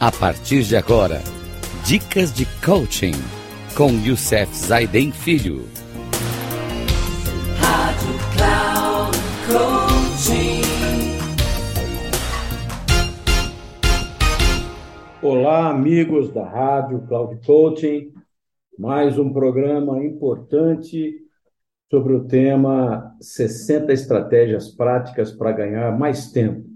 A partir de agora, dicas de coaching com Youssef Zaiden Filho. Rádio Cloud Coaching. Olá, amigos da Rádio Cloud Coaching. Mais um programa importante sobre o tema 60 estratégias práticas para ganhar mais tempo.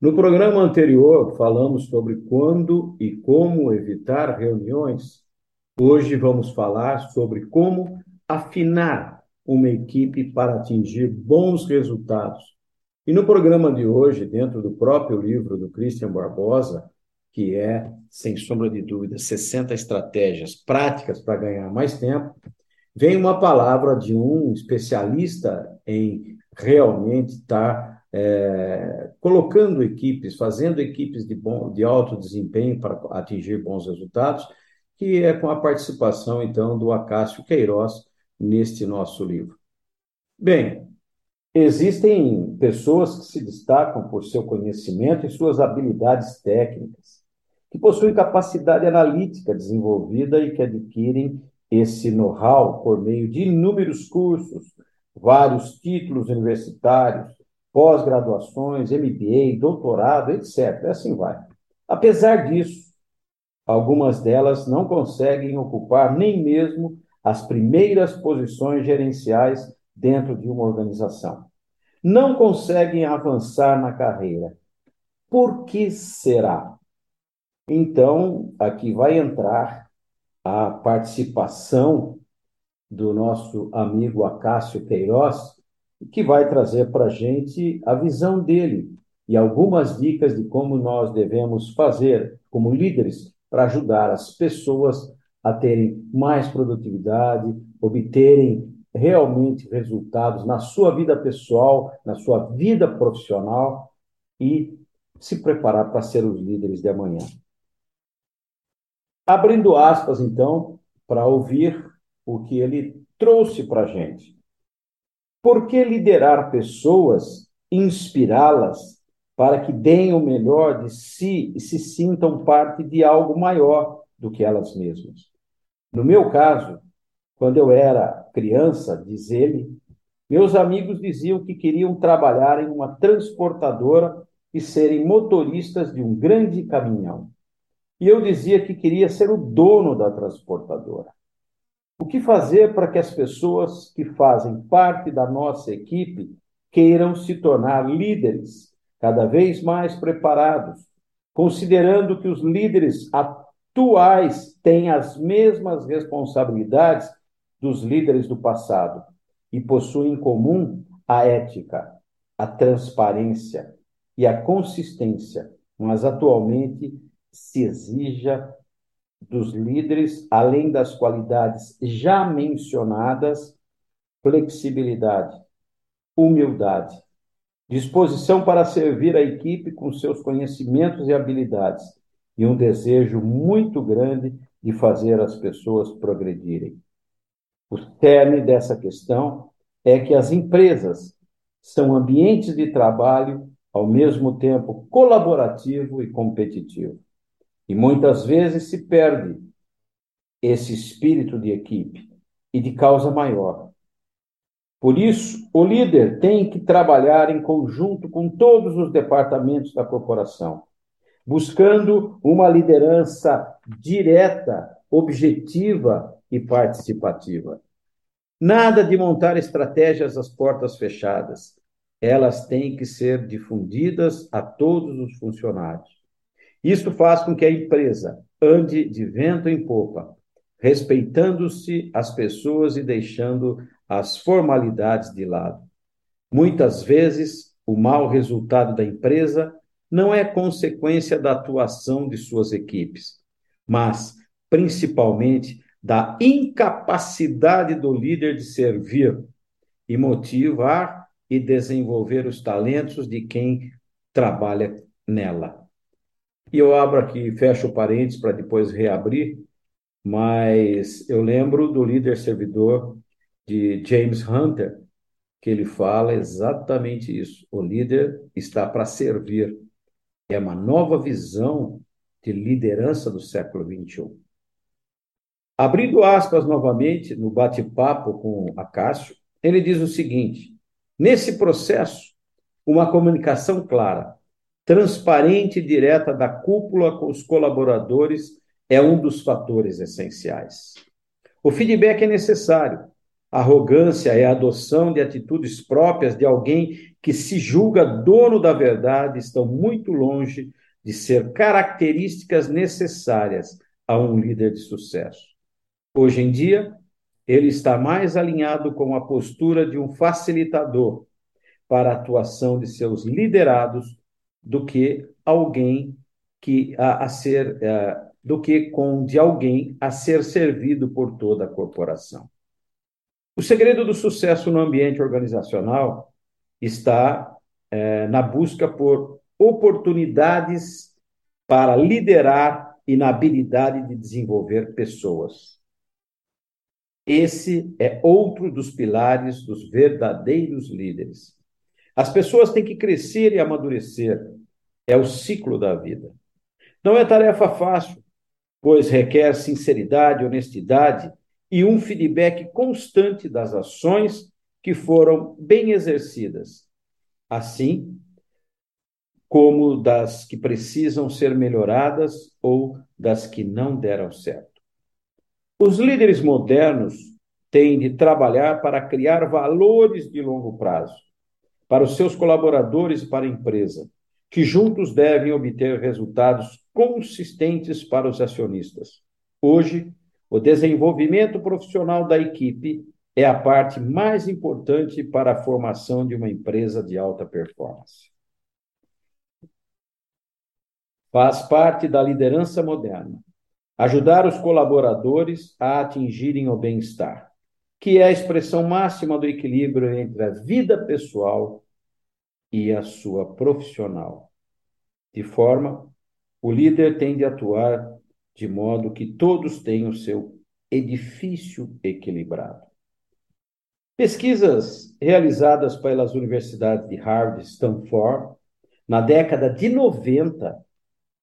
No programa anterior, falamos sobre quando e como evitar reuniões. Hoje vamos falar sobre como afinar uma equipe para atingir bons resultados. E no programa de hoje, dentro do próprio livro do Christian Barbosa, que é, sem sombra de dúvida, 60 estratégias práticas para ganhar mais tempo, vem uma palavra de um especialista em realmente estar é, colocando equipes, fazendo equipes de, bom, de alto desempenho para atingir bons resultados, que é com a participação, então, do Acácio Queiroz neste nosso livro. Bem, existem pessoas que se destacam por seu conhecimento e suas habilidades técnicas, que possuem capacidade analítica desenvolvida e que adquirem esse know-how por meio de inúmeros cursos, vários títulos universitários, pós-graduações, MBA, doutorado, etc. Assim vai. Apesar disso, algumas delas não conseguem ocupar nem mesmo as primeiras posições gerenciais dentro de uma organização. Não conseguem avançar na carreira. Por que será? Então, aqui vai entrar a participação do nosso amigo Acácio Queiroz, que vai trazer para a gente a visão dele e algumas dicas de como nós devemos fazer como líderes para ajudar as pessoas a terem mais produtividade, obterem realmente resultados na sua vida pessoal, na sua vida profissional e se preparar para ser os líderes de amanhã. Abrindo aspas, então, para ouvir o que ele trouxe para a gente. Por que liderar pessoas, inspirá-las para que deem o melhor de si e se sintam parte de algo maior do que elas mesmas? No meu caso, quando eu era criança, diz ele, meus amigos diziam que queriam trabalhar em uma transportadora e serem motoristas de um grande caminhão. E eu dizia que queria ser o dono da transportadora. O que fazer para que as pessoas que fazem parte da nossa equipe queiram se tornar líderes cada vez mais preparados, considerando que os líderes atuais têm as mesmas responsabilidades dos líderes do passado e possuem em comum a ética, a transparência e a consistência, mas atualmente se exija dos líderes, além das qualidades já mencionadas, flexibilidade, humildade, disposição para servir a equipe com seus conhecimentos e habilidades, e um desejo muito grande de fazer as pessoas progredirem. O cerne dessa questão é que as empresas são ambientes de trabalho ao mesmo tempo colaborativo e competitivo. E muitas vezes se perde esse espírito de equipe e de causa maior. Por isso, o líder tem que trabalhar em conjunto com todos os departamentos da corporação, buscando uma liderança direta, objetiva e participativa. Nada de montar estratégias às portas fechadas. Elas têm que ser difundidas a todos os funcionários. Isto faz com que a empresa ande de vento em popa, respeitando-se as pessoas e deixando as formalidades de lado. Muitas vezes, o mau resultado da empresa não é consequência da atuação de suas equipes, mas principalmente da incapacidade do líder de servir e motivar e desenvolver os talentos de quem trabalha nela. E eu abro aqui, fecho parênteses para depois reabrir, mas eu lembro do líder servidor de James Hunter, que ele fala exatamente isso. O líder está para servir. É uma nova visão de liderança do século XXI. Abrindo aspas novamente no bate-papo com Acácio, ele diz o seguinte: nesse processo, uma comunicação clara, transparente e direta da cúpula com os colaboradores é um dos fatores essenciais. O feedback é necessário. Arrogância é a adoção de atitudes próprias de alguém que se julga dono da verdade, estão muito longe de ser características necessárias a um líder de sucesso. Hoje em dia, ele está mais alinhado com a postura de um facilitador para a atuação de seus liderados do que alguém que a, a ser uh, do que com de alguém a ser servido por toda a corporação. O segredo do sucesso no ambiente organizacional está uh, na busca por oportunidades para liderar e na habilidade de desenvolver pessoas. Esse é outro dos pilares dos verdadeiros líderes. As pessoas têm que crescer e amadurecer. É o ciclo da vida. Não é tarefa fácil, pois requer sinceridade, honestidade e um feedback constante das ações que foram bem exercidas, assim como das que precisam ser melhoradas ou das que não deram certo. Os líderes modernos têm de trabalhar para criar valores de longo prazo para os seus colaboradores e para a empresa, que juntos devem obter resultados consistentes para os acionistas. Hoje, o desenvolvimento profissional da equipe é a parte mais importante para a formação de uma empresa de alta performance. Faz parte da liderança moderna Ajudar os colaboradores a atingirem o bem-estar, que é a expressão máxima do equilíbrio entre a vida pessoal e a sua profissional. De forma, o líder tem de atuar de modo que todos tenham seu edifício equilibrado. Pesquisas realizadas pelas universidades de Harvard e Stanford na década de 90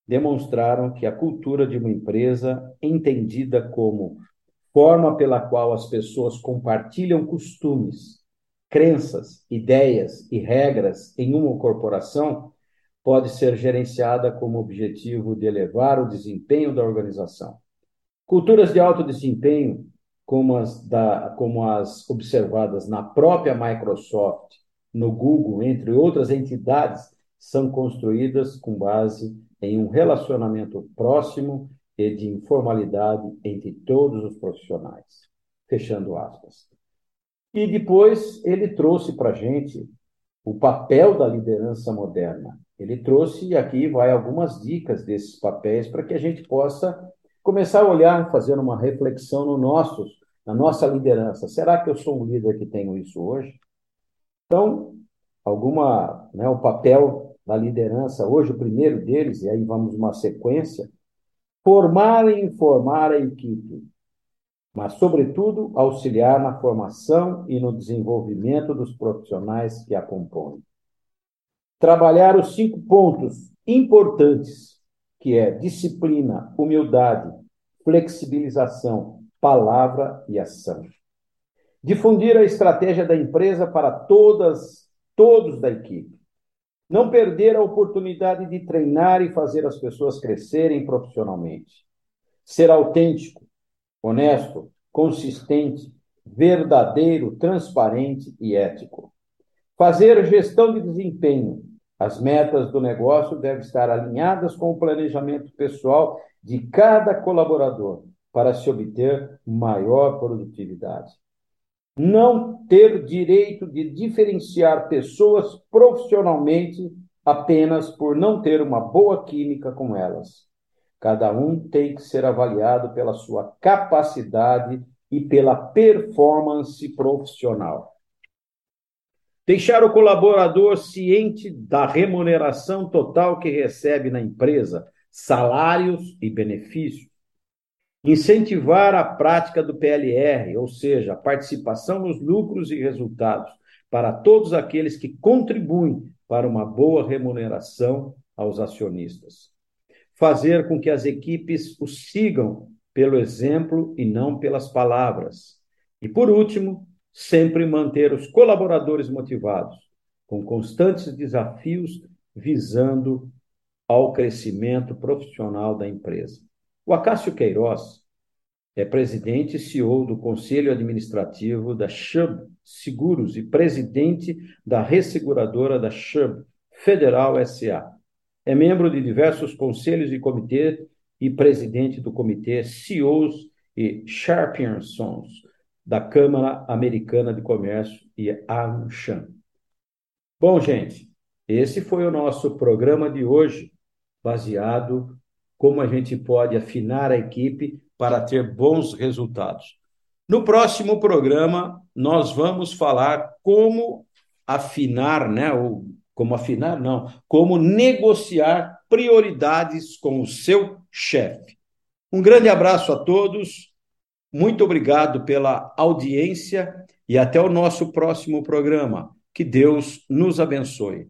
demonstraram que a cultura de uma empresa, entendida como forma pela qual as pessoas compartilham costumes, crenças, ideias e regras em uma corporação, pode ser gerenciada como objetivo de elevar o desempenho da organização. Culturas de alto desempenho, como as, da, como as observadas na própria Microsoft, no Google, entre outras entidades, são construídas com base em um relacionamento próximo e de informalidade entre todos os profissionais. Fechando aspas. E depois ele trouxe para a gente o papel da liderança moderna. Ele trouxe, e aqui vai algumas dicas desses papéis para que a gente possa começar a olhar, fazer uma reflexão no nosso, na nossa liderança. Será que eu sou um líder que tenho isso hoje? Então, alguma, né, o papel da liderança, hoje o primeiro deles, e aí vamos uma sequência, formar e informar a equipe, mas, sobretudo, auxiliar na formação e no desenvolvimento dos profissionais que a compõem. Trabalhar os cinco pontos importantes, que é disciplina, humildade, flexibilização, palavra e ação. Difundir a estratégia da empresa para todas, todos da equipe não perder a oportunidade de treinar e fazer as pessoas crescerem profissionalmente. Ser autêntico, honesto, consistente, verdadeiro, transparente e ético. Fazer gestão de desempenho. As metas do negócio devem estar alinhadas com o planejamento pessoal de cada colaborador para se obter maior produtividade não ter direito de diferenciar pessoas profissionalmente apenas por não ter uma boa química com elas. Cada um tem que ser avaliado pela sua capacidade e pela performance profissional. Deixar o colaborador ciente da remuneração total que recebe na empresa, salários e benefícios Incentivar a prática do PLR, ou seja, a participação nos lucros e resultados, para todos aqueles que contribuem para uma boa remuneração aos acionistas. fazer com que as equipes o sigam pelo exemplo e não pelas palavras. E por último, sempre manter os colaboradores motivados, com constantes desafios visando ao crescimento profissional da empresa. O Acácio Queiroz é presidente e CEO do Conselho Administrativo da Chubb Seguros e presidente da resseguradora da Chubb Federal SA. É membro de diversos conselhos e comitês e presidente do comitê CEOs e Champions da Câmara Americana de Comércio e ANCHAM. Bom, gente, esse foi o nosso programa de hoje, baseado como a gente pode afinar a equipe para ter bons resultados. No próximo programa, nós vamos falar como afinar, né? Ou como afinar, não, como negociar prioridades com o seu chefe. Um grande abraço a todos, muito obrigado pela audiência e até o nosso próximo programa. Que Deus nos abençoe.